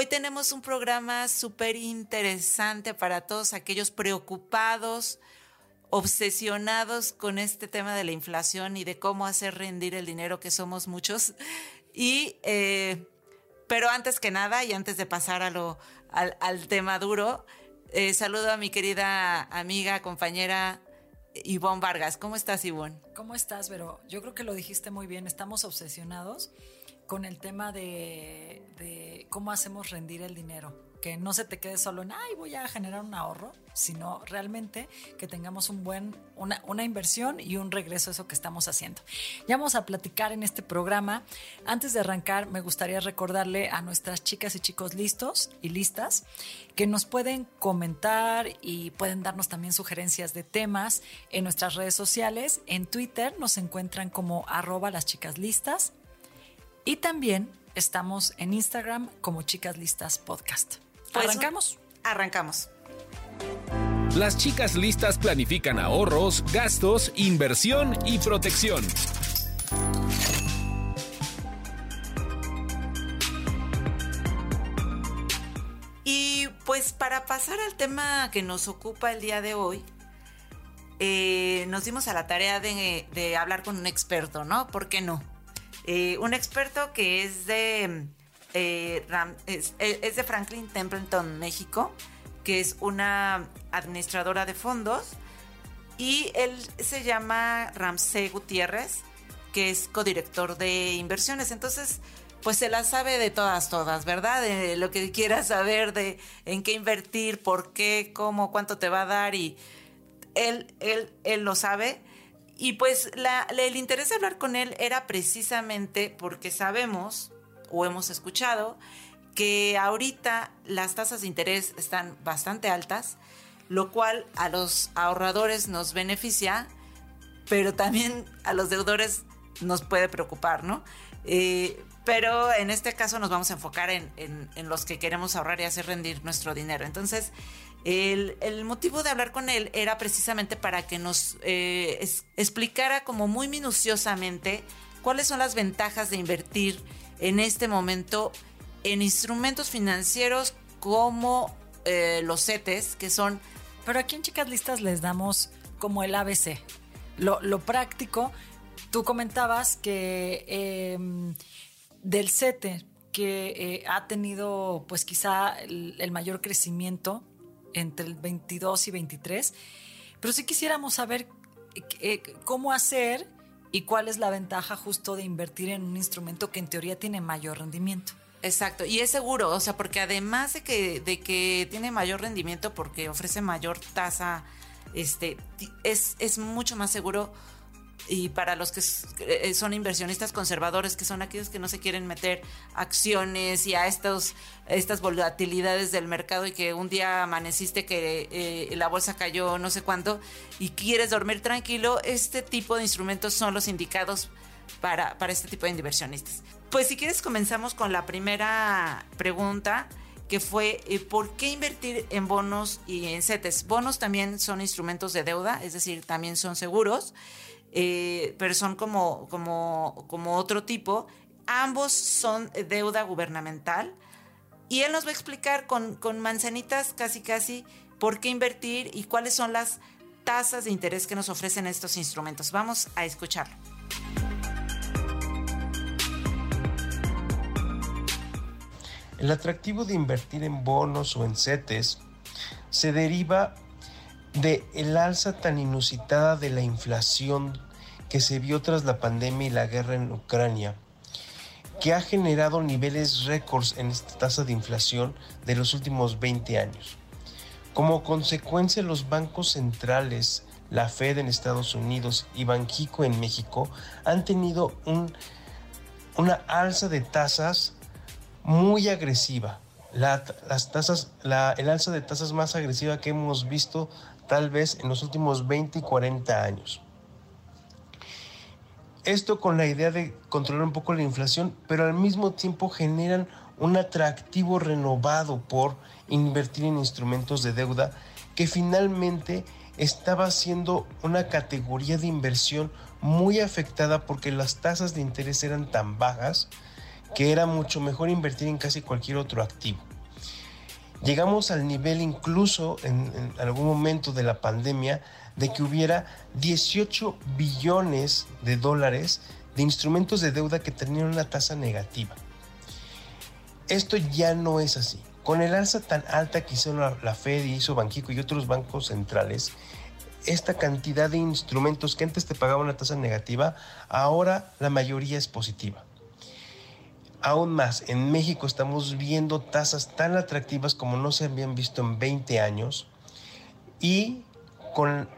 Hoy tenemos un programa súper interesante para todos aquellos preocupados, obsesionados con este tema de la inflación y de cómo hacer rendir el dinero, que somos muchos. Y, eh, pero antes que nada, y antes de pasar a lo, al, tema duro, eh, saludo a mi querida amiga, compañera Ivonne Vargas. ¿Cómo estás, Ivonne? ¿Cómo estás, Vero? Yo creo que lo dijiste muy bien. Estamos obsesionados con el tema de, cómo hacemos rendir el dinero. Que no se te quede solo en, ay, voy a generar un ahorro, sino realmente que tengamos un buen, una, inversión y un regreso a eso que estamos haciendo. Ya vamos a platicar en este programa. Antes de arrancar, me gustaría recordarle a nuestras chicas y chicos listos y listas que nos pueden comentar y pueden darnos también sugerencias de temas en nuestras redes sociales. En Twitter nos encuentran como arroba las chicas listas y también estamos en Instagram como Chicas Listas Podcast. Pues, ¿Arrancamos? Arrancamos. Las chicas listas planifican ahorros, gastos, inversión y protección. Y pues para pasar al tema que nos ocupa el día de hoy, eh, nos dimos a la tarea de, de hablar con un experto, ¿no? ¿Por qué no? Eh, un experto que es de, eh, eh, es, de Franklin Templeton, México, que es una administradora de fondos. Y él se llama Ramsey Gutiérrez, que es codirector de inversiones. Entonces, pues se la sabe de todas, todas, ¿verdad? De lo que quieras saber, de en qué invertir, por qué, cómo, cuánto te va a dar. Y él, él, él lo sabe. Y pues el interés de hablar con él era precisamente porque sabemos o hemos escuchado que ahorita las tasas de interés están bastante altas, lo cual a los ahorradores nos beneficia, pero también a los deudores nos puede preocupar, ¿no? Eh, pero en este caso nos vamos a enfocar en, en, los que queremos ahorrar y hacer rendir nuestro dinero. Entonces, el, motivo de hablar con él era precisamente para que nos eh, explicara como muy minuciosamente cuáles son las ventajas de invertir en este momento en instrumentos financieros como eh, los CETES, que son... Pero aquí en Chicas Listas les damos como el ABC. Lo, práctico, tú comentabas que em, del CETE, que eh, ha tenido pues quizá el mayor crecimiento entre el 22 y 23, pero sí quisiéramos saber eh, cómo hacer y cuál es la ventaja justo de invertir en un instrumento que en teoría tiene mayor rendimiento. Exacto, y es seguro, o sea, porque además de que, de que tiene mayor rendimiento porque ofrece mayor tasa, este, es, es mucho más seguro y para los que eh, son inversionistas conservadores, que son aquellos que no se quieren meter acciones y a estos, estas volatilidades del mercado y que un día amaneciste que eh, la bolsa cayó no sé cuánto y quieres dormir tranquilo, este tipo de instrumentos son los indicados para, para este tipo de inversionistas. Pues si quieres comenzamos con la primera pregunta que fue eh, ¿por qué invertir en bonos y en CETES? Bonos también son instrumentos de deuda, es decir, también son seguros. Eh, pero son como, como, como otro tipo. Ambos son deuda gubernamental. Y él nos va a explicar con, con manzanitas casi casi por qué invertir y cuáles son las tasas de interés que nos ofrecen estos instrumentos. Vamos a escucharlo. El atractivo de invertir en bonos o en CETES se deriva de el alza tan inusitada de la inflación que se vio tras la pandemia y la guerra en Ucrania, que ha generado niveles récords en esta tasa de inflación de los últimos 20 años. Como consecuencia, los bancos centrales, la Fed en Estados Unidos y Banjico en México han tenido un, una alza de tasas muy agresiva las tasas, el alza de tasas más agresiva que hemos visto tal vez en los últimos 20 y 40 años. Esto con la idea de controlar un poco la inflación, pero al mismo tiempo generan un atractivo renovado por invertir en instrumentos de deuda que finalmente estaba siendo una categoría de inversión muy afectada porque las tasas de interés eran tan bajas que era mucho mejor invertir en casi cualquier otro activo. Llegamos al nivel incluso en, algún momento de la pandemia de que hubiera 18 billones de dólares de instrumentos de deuda que tenían una tasa negativa. Esto ya no es así. Con el alza tan alta que hizo la, Fed y hizo Banquico y otros bancos centrales, esta cantidad de instrumentos que antes te pagaban una tasa negativa, ahora la mayoría es positiva. Aún más, en México estamos viendo tasas tan atractivas como no se habían visto en 20 años y con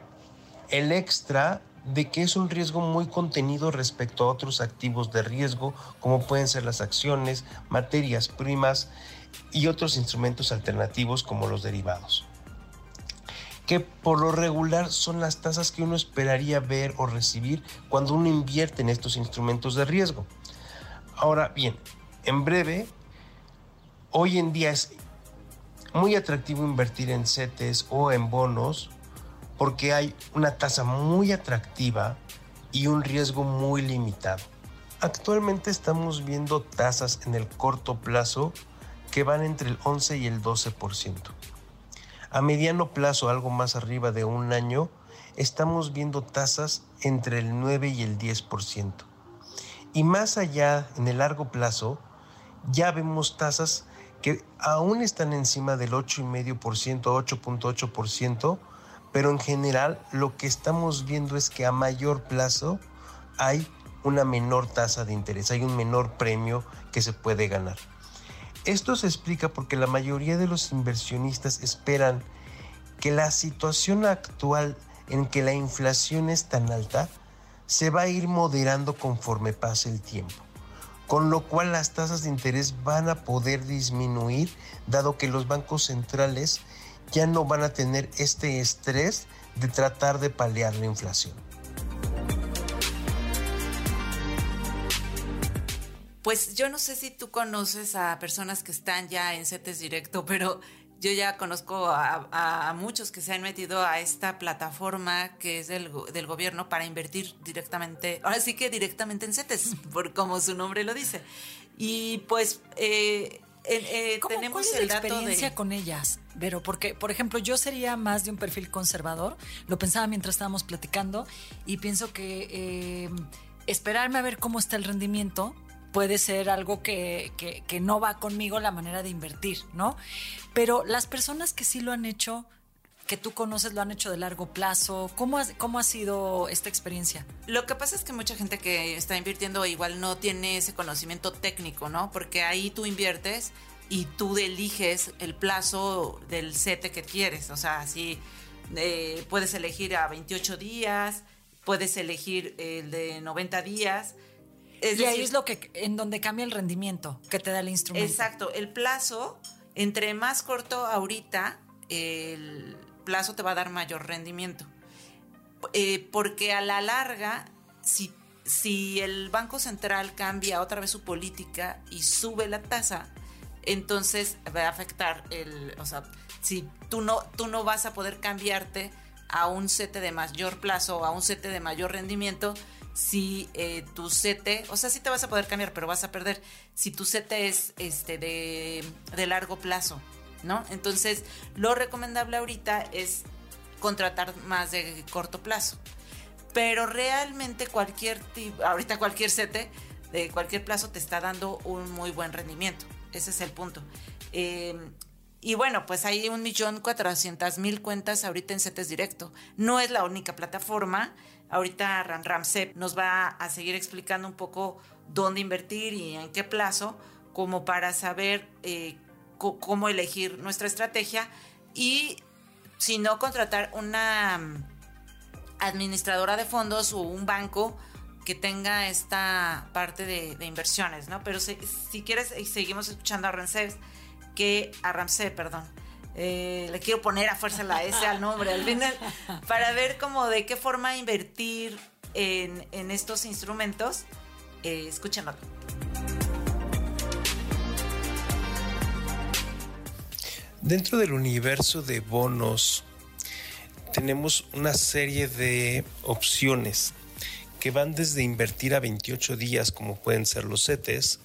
el extra de que es un riesgo muy contenido respecto a otros activos de riesgo como pueden ser las acciones, materias primas y otros instrumentos alternativos como los derivados que por lo regular son las tasas que uno esperaría ver o recibir cuando uno invierte en estos instrumentos de riesgo. Ahora bien, en breve, hoy en día es muy atractivo invertir en CETES o en bonos porque hay una tasa muy atractiva y un riesgo muy limitado. Actualmente estamos viendo tasas en el corto plazo que van entre el 11 y el 12%. A mediano plazo, algo más arriba de un año, estamos viendo tasas entre el 9 y el 10%. Y más allá, en el largo plazo, ya vemos tasas que aún están encima del 8,5%, 8.8%, pero en general lo que estamos viendo es que a mayor plazo hay una menor tasa de interés, hay un menor premio que se puede ganar. Esto se explica porque la mayoría de los inversionistas esperan que la situación actual en que la inflación es tan alta se va a ir moderando conforme pase el tiempo, con lo cual las tasas de interés van a poder disminuir dado que los bancos centrales ya no van a tener este estrés de tratar de paliar la inflación. Pues yo no sé si tú conoces a personas que están ya en CETES directo, pero yo ya conozco a, muchos que se han metido a esta plataforma que es del, del, gobierno para invertir directamente, ahora sí que directamente en CETES, por como su nombre lo dice. Y pues eh, eh, tenemos ¿cuál es el la experiencia con ellas, pero porque, por ejemplo, yo sería más de un perfil conservador, lo pensaba mientras estábamos platicando y pienso que eh, esperarme a ver cómo está el rendimiento puede ser algo que, no va conmigo la manera de invertir, ¿no? Pero las personas que sí lo han hecho, que tú conoces, lo han hecho de largo plazo, ¿cómo ha, cómo ha sido esta experiencia? Lo que pasa es que mucha gente que está invirtiendo igual no tiene ese conocimiento técnico, ¿no? Porque ahí tú inviertes y tú eliges el plazo del sete que quieres, o sea, así eh, puedes elegir a 28 días, puedes elegir el de 90 días, y ahí es lo que, en donde cambia el rendimiento que te da el instrumento. Exacto, el plazo, entre más corto ahorita, el plazo te va a dar mayor rendimiento. Eh, porque a la larga, si, si el Banco Central cambia otra vez su política y sube la tasa, entonces va a afectar el, o sea, si tú no, tú no vas a poder cambiarte a un sete de mayor plazo o a un sete de mayor rendimiento, si eh, tu CT, o sea, sí te vas a poder cambiar, pero vas a perder si tu CT es este de, de largo plazo, ¿no? Entonces, lo recomendable ahorita es contratar más de corto plazo. Pero realmente cualquier tipo, ahorita cualquier CT de cualquier plazo te está dando un muy buen rendimiento. Ese es el punto. Eh, y bueno, pues hay un millón cuatrocientas mil cuentas ahorita en CETES Directo. No es la única plataforma. Ahorita Ram Ramsep nos va a seguir explicando un poco dónde invertir y en qué plazo, como para saber eh, cómo elegir nuestra estrategia y si no contratar una mm, administradora de fondos o un banco que tenga esta parte de, inversiones, ¿no? Pero si, si quieres, seguimos escuchando a Ramsep que a Ramsey, perdón. Eh, le quiero poner a fuerza la S al nombre al final, para ver cómo de qué forma invertir en, estos instrumentos. Eh, escúchenlo. Dentro del universo de bonos tenemos una serie de opciones que van desde invertir a 28 días como pueden ser los CETES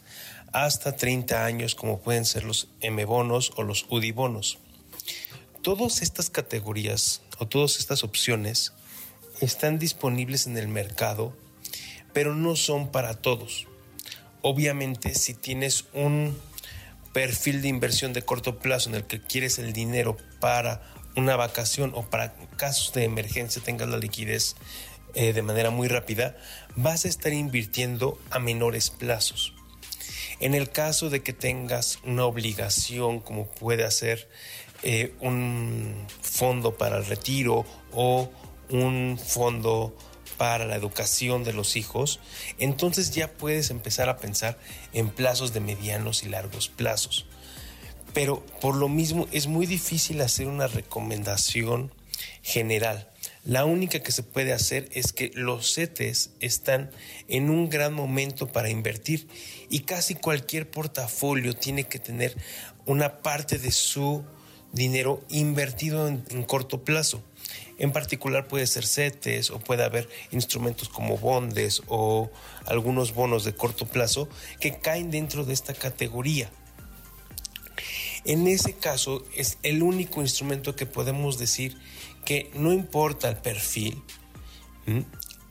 hasta 30 años como pueden ser los M bonos o los UDI bonos. Todas estas categorías o todas estas opciones están disponibles en el mercado, pero no son para todos. Obviamente si tienes un perfil de inversión de corto plazo en el que quieres el dinero para una vacación o para casos de emergencia tengas la liquidez eh, de manera muy rápida, vas a estar invirtiendo a menores plazos. En el caso de que tengas una obligación, como puede ser eh, un fondo para el retiro o un fondo para la educación de los hijos, entonces ya puedes empezar a pensar en plazos de medianos y largos plazos. Pero por lo mismo es muy difícil hacer una recomendación general. La única que se puede hacer es que los CETES están en un gran momento para invertir y casi cualquier portafolio tiene que tener una parte de su dinero invertido en, en corto plazo. En particular puede ser CETES o puede haber instrumentos como bondes o algunos bonos de corto plazo que caen dentro de esta categoría. En ese caso es el único instrumento que podemos decir que no importa el perfil,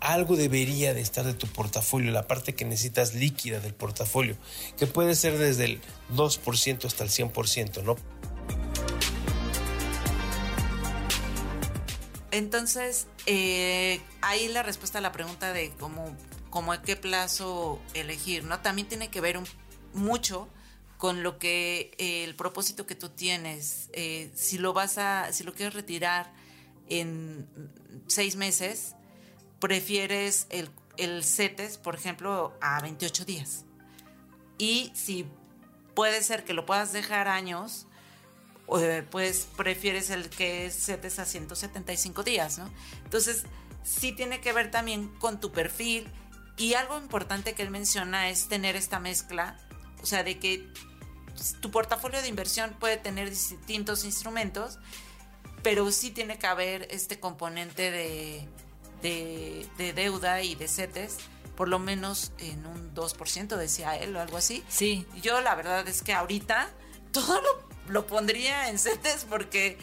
algo debería de estar de tu portafolio, la parte que necesitas líquida del portafolio, que puede ser desde el 2% hasta el 100%, ¿no? Entonces, eh, ahí la respuesta a la pregunta de cómo, cómo a qué plazo elegir, ¿no? También tiene que ver mucho con lo que eh, el propósito que tú tienes. Eh, si lo vas a, si lo quieres retirar en seis meses, prefieres el, el CETES, por ejemplo, a 28 días. Y si puede ser que lo puedas dejar años, pues prefieres el que es CETES a 175 días, ¿no? Entonces, sí tiene que ver también con tu perfil y algo importante que él menciona es tener esta mezcla, o sea, de que tu portafolio de inversión puede tener distintos instrumentos, pero sí tiene que haber este componente de, de, deuda y de CETES por lo menos en un 2%, decía él, o algo así. Sí. Yo la verdad es que ahorita todo lo lo pondría en CETES porque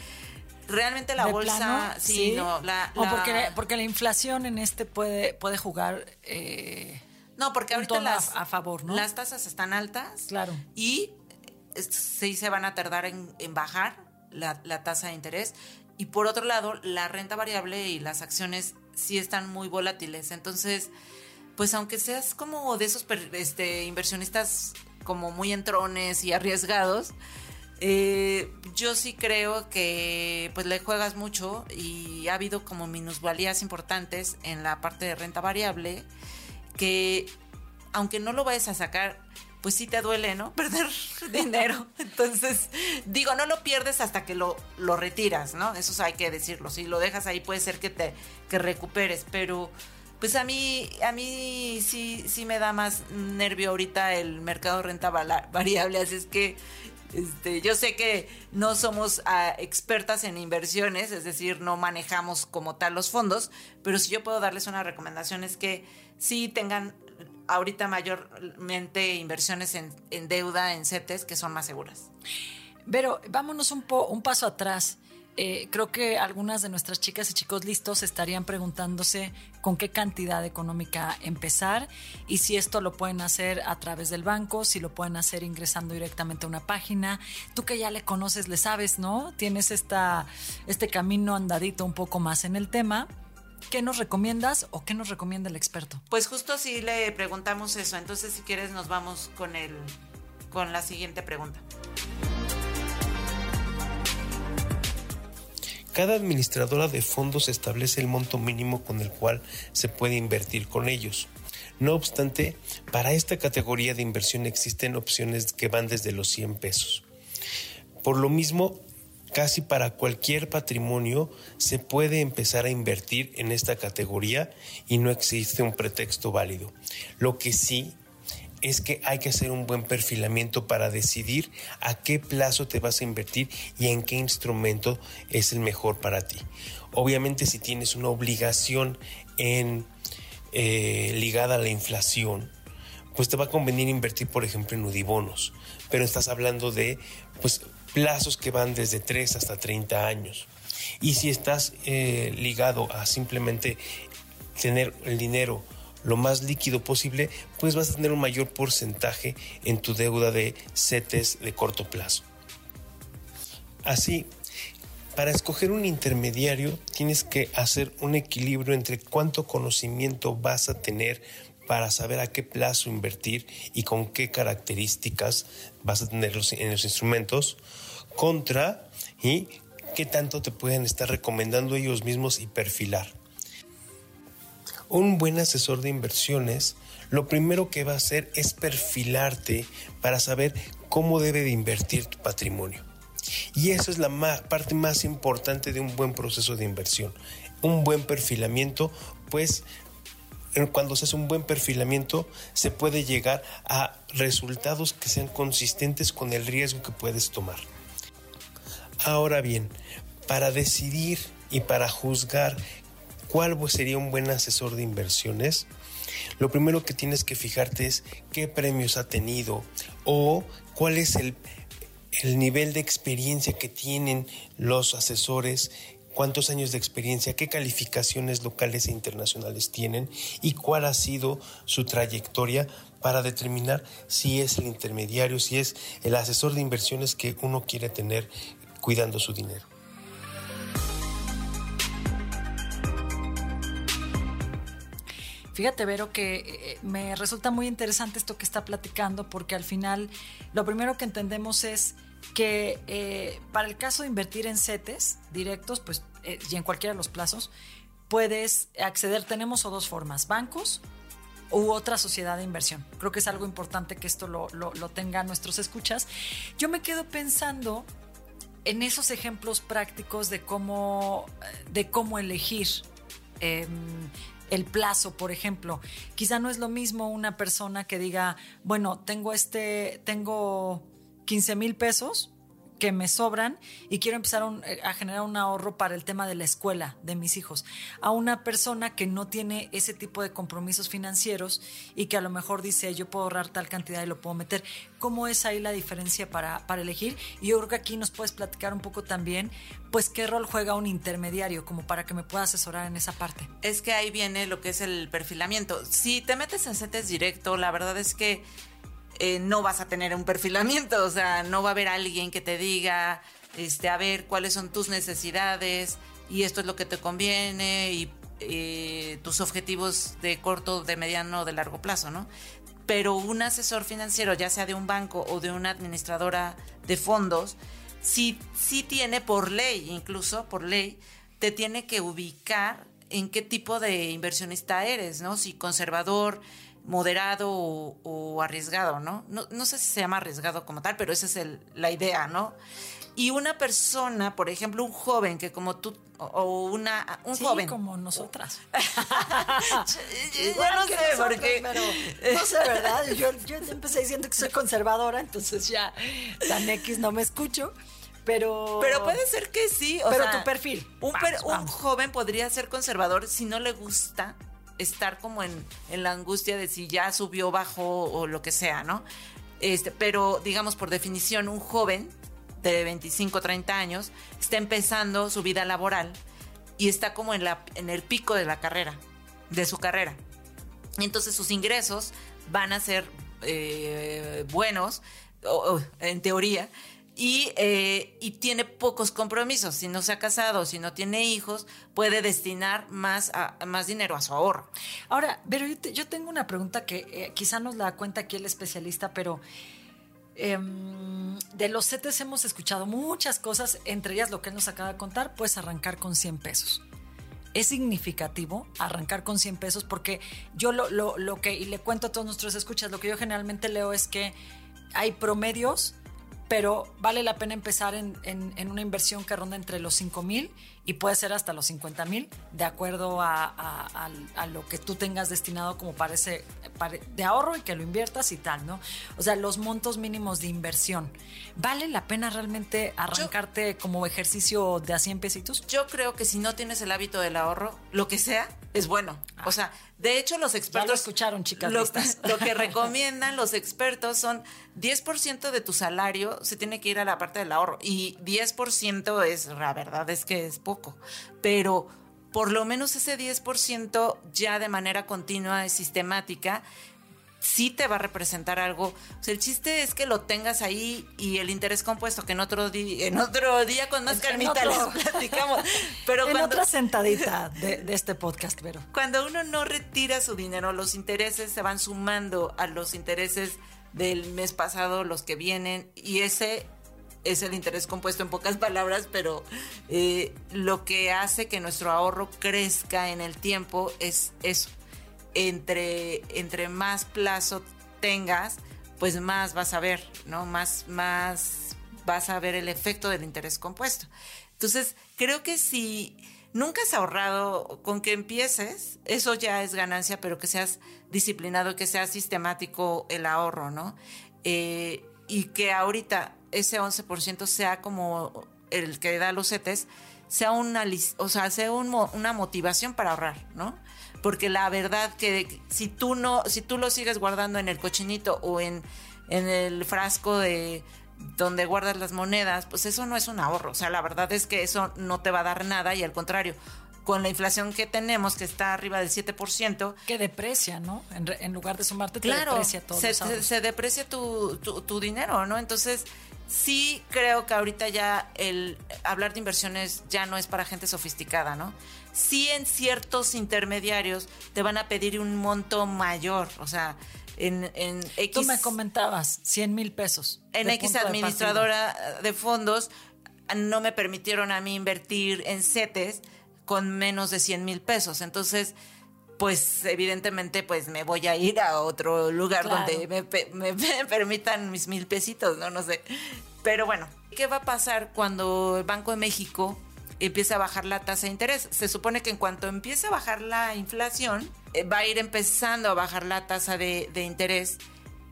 realmente la bolsa sí, no la, o porque porque la inflación en este puede puede jugar eh, no porque ahorita las a, favor no las tasas están altas claro. y sí se van a tardar en, bajar la, la, tasa de interés. Y por otro lado la renta variable y las acciones sí están muy volátiles. Entonces pues aunque seas como de esos este, inversionistas como muy entrones y arriesgados eh, yo sí creo que pues le juegas mucho y ha habido como minusvalías importantes en la parte de renta variable que aunque no lo vayas a sacar, pues sí te duele, ¿no? Perder dinero. Entonces, digo, no lo pierdes hasta que lo, lo retiras, ¿no? Eso hay que decirlo. Si lo dejas ahí puede ser que te que recuperes, pero pues a mí a mí sí sí me da más nervio ahorita el mercado de renta variable, así es que este, yo sé que no somos ah, expertas en inversiones, es decir, no manejamos como tal los fondos, pero si yo puedo darles una recomendación es que sí tengan ahorita mayormente inversiones en, deuda, en CETES, que son más seguras. Pero vámonos un, po, un paso atrás. Eh, creo que algunas de nuestras chicas y chicos listos estarían preguntándose con qué cantidad económica empezar y si esto lo pueden hacer a través del banco, si lo pueden hacer ingresando directamente a una página. Tú que ya le conoces, le sabes, ¿no? Tienes esta, este camino andadito un poco más en el tema. ¿Qué nos recomiendas o qué nos recomienda el experto? Pues justo si le preguntamos eso. Entonces, si quieres, nos vamos con el, con la siguiente pregunta. Cada administradora de fondos establece el monto mínimo con el cual se puede invertir con ellos. No obstante, para esta categoría de inversión existen opciones que van desde los 100 pesos. Por lo mismo, casi para cualquier patrimonio se puede empezar a invertir en esta categoría y no existe un pretexto válido. Lo que sí es que hay que hacer un buen perfilamiento para decidir a qué plazo te vas a invertir y en qué instrumento es el mejor para ti. Obviamente si tienes una obligación en, eh, ligada a la inflación, pues te va a convenir invertir, por ejemplo, en udibonos, pero estás hablando de pues, plazos que van desde 3 hasta 30 años. Y si estás eh, ligado a simplemente tener el dinero lo más líquido posible, pues vas a tener un mayor porcentaje en tu deuda de CETES de corto plazo. Así, para escoger un intermediario tienes que hacer un equilibrio entre cuánto conocimiento vas a tener para saber a qué plazo invertir y con qué características vas a tener en los instrumentos contra y qué tanto te pueden estar recomendando ellos mismos y perfilar. Un buen asesor de inversiones lo primero que va a hacer es perfilarte para saber cómo debe de invertir tu patrimonio. Y eso es la parte más importante de un buen proceso de inversión. Un buen perfilamiento, pues cuando se hace un buen perfilamiento se puede llegar a resultados que sean consistentes con el riesgo que puedes tomar. Ahora bien, para decidir y para juzgar cuál sería un buen asesor de inversiones, lo primero que tienes que fijarte es qué premios ha tenido o cuál es el, el nivel de experiencia que tienen los asesores, cuántos años de experiencia, qué calificaciones locales e internacionales tienen y cuál ha sido su trayectoria para determinar si es el intermediario, si es el asesor de inversiones que uno quiere tener cuidando su dinero. Fíjate, Vero, que eh, me resulta muy interesante esto que está platicando, porque al final lo primero que entendemos es que eh, para el caso de invertir en CETES directos, pues, eh, y en cualquiera de los plazos, puedes acceder, tenemos o dos formas, bancos u otra sociedad de inversión. Creo que es algo importante que esto lo, lo, lo nuestros escuchas. Yo me quedo pensando en esos ejemplos prácticos de cómo, de cómo elegir. Em, el plazo, por ejemplo. Quizá no es lo mismo una persona que diga, bueno, tengo este, tengo 15 mil pesos que me sobran y quiero empezar eh, a generar un ahorro para el tema de la escuela de mis hijos. A una persona que no tiene ese tipo de compromisos financieros y que a lo mejor dice yo puedo ahorrar tal cantidad y lo puedo meter. ¿Cómo es ahí la diferencia para, para elegir? Y yo creo que aquí nos puedes platicar un poco también, pues qué rol juega un intermediario como para que me pueda asesorar en esa parte. Es que ahí viene lo que es el perfilamiento. Si te metes en CETES directo, la verdad es que eh, no vas a tener un perfilamiento, o sea, no va a haber alguien que te diga, este, a ver cuáles son tus necesidades y esto es lo que te conviene y eh, tus objetivos de corto, de mediano, de largo plazo, ¿no? Pero un asesor financiero, ya sea de un banco o de una administradora de fondos, sí, sí tiene por ley, incluso por ley, te tiene que ubicar en qué tipo de inversionista eres, ¿no? Si conservador, moderado o, arriesgado, ¿no? ¿no? sé si se llama arriesgado como tal, pero esa es la idea, ¿no? Y una persona, por ejemplo, un joven que como tú, o una, un sí, joven. como nosotras. yo no sé, porque... no sé, ¿verdad? Yo, yo empecé diciendo que soy conservadora, entonces ya tan X no me escucho. Pero, pero puede ser que sí. O pero tu perfil. Un, un joven podría ser conservador si no le gusta estar como en, la angustia de si ya subió, bajó o lo que sea, ¿no? Este, pero digamos por definición, un joven de 25, 30 años está empezando su vida laboral y está como en, la, en el pico de la carrera, de su carrera. Entonces sus ingresos van a ser eh, buenos, en teoría, eh, y, tiene pocos compromisos. Si no se ha casado, si no tiene hijos, puede destinar más, más dinero a su ahorro. Ahora, pero yo, tengo una pregunta que eh, quizá nos la cuenta aquí el especialista, pero em, de los CETES hemos escuchado muchas cosas, entre ellas lo que él nos acaba de contar, puedes arrancar con 100 pesos. Es significativo arrancar con 100 pesos porque yo lo, lo, lo que, y le cuento a todos nuestros escuchas, lo que yo generalmente leo es que hay promedios pero vale la pena empezar en, una inversión que ronda entre los 5 mil y puede ser hasta los 50 mil, de acuerdo a, lo que tú tengas destinado como parece de ahorro y que lo inviertas y tal, ¿no? O sea, los montos mínimos de inversión. ¿Vale la pena realmente arrancarte como ejercicio de a 100 pesitos? Yo creo que si no tienes el hábito del ahorro, lo que sea, es bueno. O sea, de hecho, los expertos. Ya lo escucharon, chicas. Lo, lo que recomiendan los expertos son 10% de tu salario se tiene que ir a la parte del ahorro. Y 10% es, la verdad es que es poco. Pero por lo menos ese 10% ya de manera continua y sistemática sí te va a representar algo. O sea, el chiste es que lo tengas ahí y el interés compuesto, que en otro, día, en otro día con más calmita les platicamos. Pero en otra sentadita de, de, este podcast, pero. Cuando uno no retira su dinero, los intereses se van sumando a los intereses del mes pasado, los que vienen, y ese es el interés compuesto en pocas palabras, pero eh, lo que hace que nuestro ahorro crezca en el tiempo es eso entre, entre más plazo tengas, pues más vas a ver, ¿no? Más, más vas a ver el efecto del interés compuesto. Entonces, creo que si nunca has ahorrado, con que empieces, eso ya es ganancia, pero que seas disciplinado, que sea sistemático el ahorro, ¿no? Eh, y que ahorita ese 11% sea como el que da los CETES, sea una, o sea, sea una motivación para ahorrar, ¿no? porque la verdad que si tú no, si tú lo sigues guardando en el cochinito o en, en el frasco de donde guardas las monedas, pues eso no es un ahorro. O sea, la verdad es que eso no te va a dar nada y al contrario, con la inflación que tenemos, que está arriba del 7%. Que deprecia, ¿no? En, lugar de sumarte, te deprecia todo. Se, se, deprecia tu, tu, tu, dinero, ¿no? Entonces, sí creo que ahorita ya el hablar de inversiones ya no es para gente sofisticada, ¿no? sí en ciertos intermediarios te van a pedir un monto mayor, o sea, en, en X... Tú me comentabas, 100 mil pesos. En X administradora de, fondos no me permitieron a mí invertir en CETES con menos de 100 mil pesos, entonces pues evidentemente pues me voy a ir a otro lugar donde me, me, permitan mis mil pesitos, ¿no? No sé. Pero bueno, ¿qué va a pasar cuando el Banco de México empieza a bajar la tasa de interés. Se supone que en cuanto empiece a bajar la inflación, eh, va a ir empezando a bajar la tasa de, interés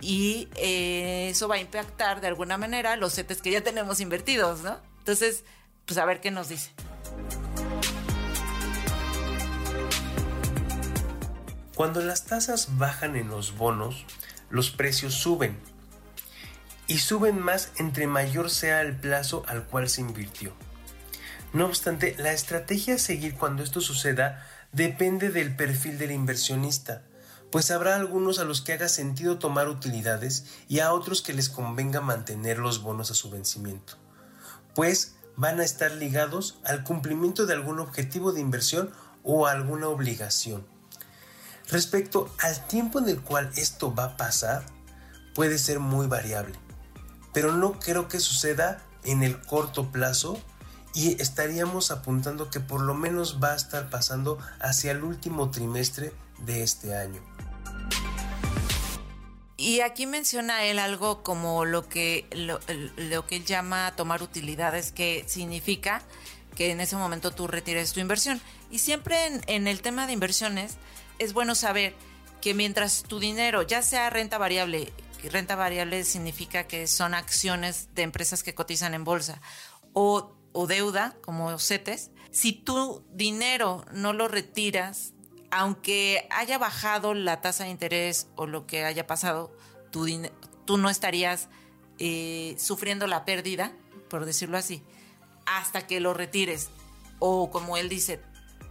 y eh, eso va a impactar de alguna manera los CETES que ya tenemos invertidos, ¿no? Entonces, pues a ver qué nos dice. Cuando las tasas bajan en los bonos, los precios suben. Y suben más entre mayor sea el plazo al cual se invirtió. No obstante, la estrategia a seguir cuando esto suceda depende del perfil del inversionista, pues habrá algunos a los que haga sentido tomar utilidades y a otros que les convenga mantener los bonos a su vencimiento, pues van a estar ligados al cumplimiento de algún objetivo de inversión o alguna obligación. Respecto al tiempo en el cual esto va a pasar, puede ser muy variable, pero no creo que suceda en el corto plazo y estaríamos apuntando que por lo menos va a estar pasando hacia el último trimestre de este año. Y aquí menciona él algo como lo que, lo, que él llama tomar utilidades, que significa que en ese momento tú retires tu inversión. Y siempre en el tema de inversiones es bueno saber que mientras tu dinero, ya sea renta variable, renta variable significa que son acciones de empresas que cotizan en bolsa, o o deuda, como CETES, si tu dinero no lo retiras, aunque haya bajado la tasa de interés o lo que haya pasado, tu tú no estarías eh, sufriendo la pérdida, por decirlo así, hasta que lo retires. O como él dice,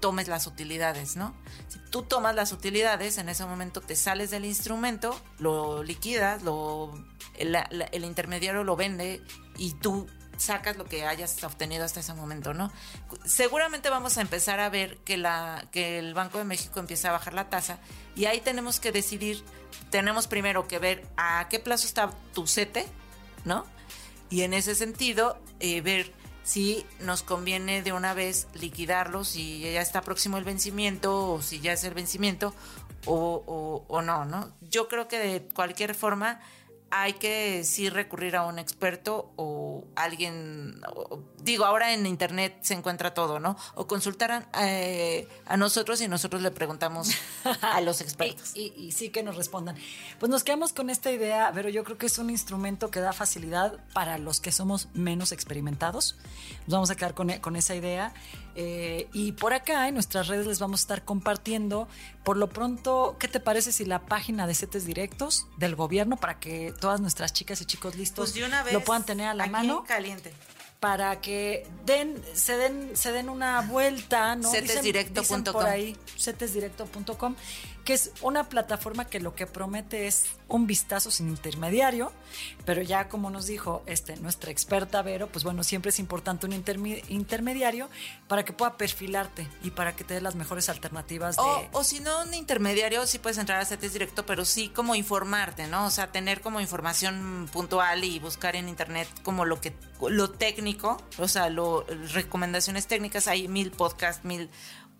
tomes las utilidades, ¿no? Si tú tomas las utilidades, en ese momento te sales del instrumento, lo liquidas, lo, el intermediario lo vende y tú sacas lo que hayas obtenido hasta ese momento, ¿no? Seguramente vamos a empezar a ver que, la, que el Banco de México empieza a bajar la tasa y ahí tenemos que decidir, tenemos primero que ver a qué plazo está tu CETE, ¿no? Y en ese sentido, eh, ver si nos conviene de una vez liquidarlos, si ya está próximo el vencimiento o si ya es el vencimiento o, o no, ¿no? Yo creo que de cualquier forma hay que sí recurrir a un experto o alguien, digo, ahora en internet se encuentra todo, ¿no? O consultar eh, a, nosotros y nosotros le preguntamos a los expertos. y, sí que nos respondan. Pues nos quedamos con esta idea, pero yo creo que es un instrumento que da facilidad para los que somos menos experimentados. Nos vamos a quedar con, con esa idea. Eh, y por acá en nuestras redes les vamos a estar compartiendo. Por lo pronto, ¿qué te parece si la página de CETES Directos del gobierno para que todas nuestras chicas y chicos listos pues lo puedan tener a la mano? caliente para que den, se den, se den una vuelta, ¿no? Cetesdirecto.com. por ahí, cetesdirecto.com, que es una plataforma que lo que promete es un vistazo sin intermediario, pero ya como nos dijo este, nuestra experta Vero, pues bueno, siempre es importante un intermediario para que pueda perfilarte y para que te dé las mejores alternativas. De... O, si no un intermediario, sí puedes entrar a CETES Directo, pero sí como informarte, ¿no? O sea, tener como información puntual y buscar en internet como lo que, lo técnico, o sea, lo, recomendaciones técnicas, hay mil podcasts, mil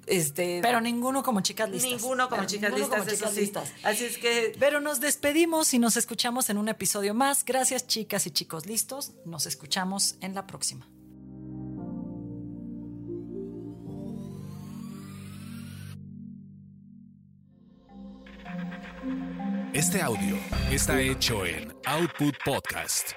este, pero ninguno como chicas listas. Ninguno como, chicas, listas, Así es que. Pero nos despedimos y nos escuchamos en un episodio más. Gracias, chicas y chicos listos. Nos escuchamos en la próxima. Este audio está hecho en Output Podcast.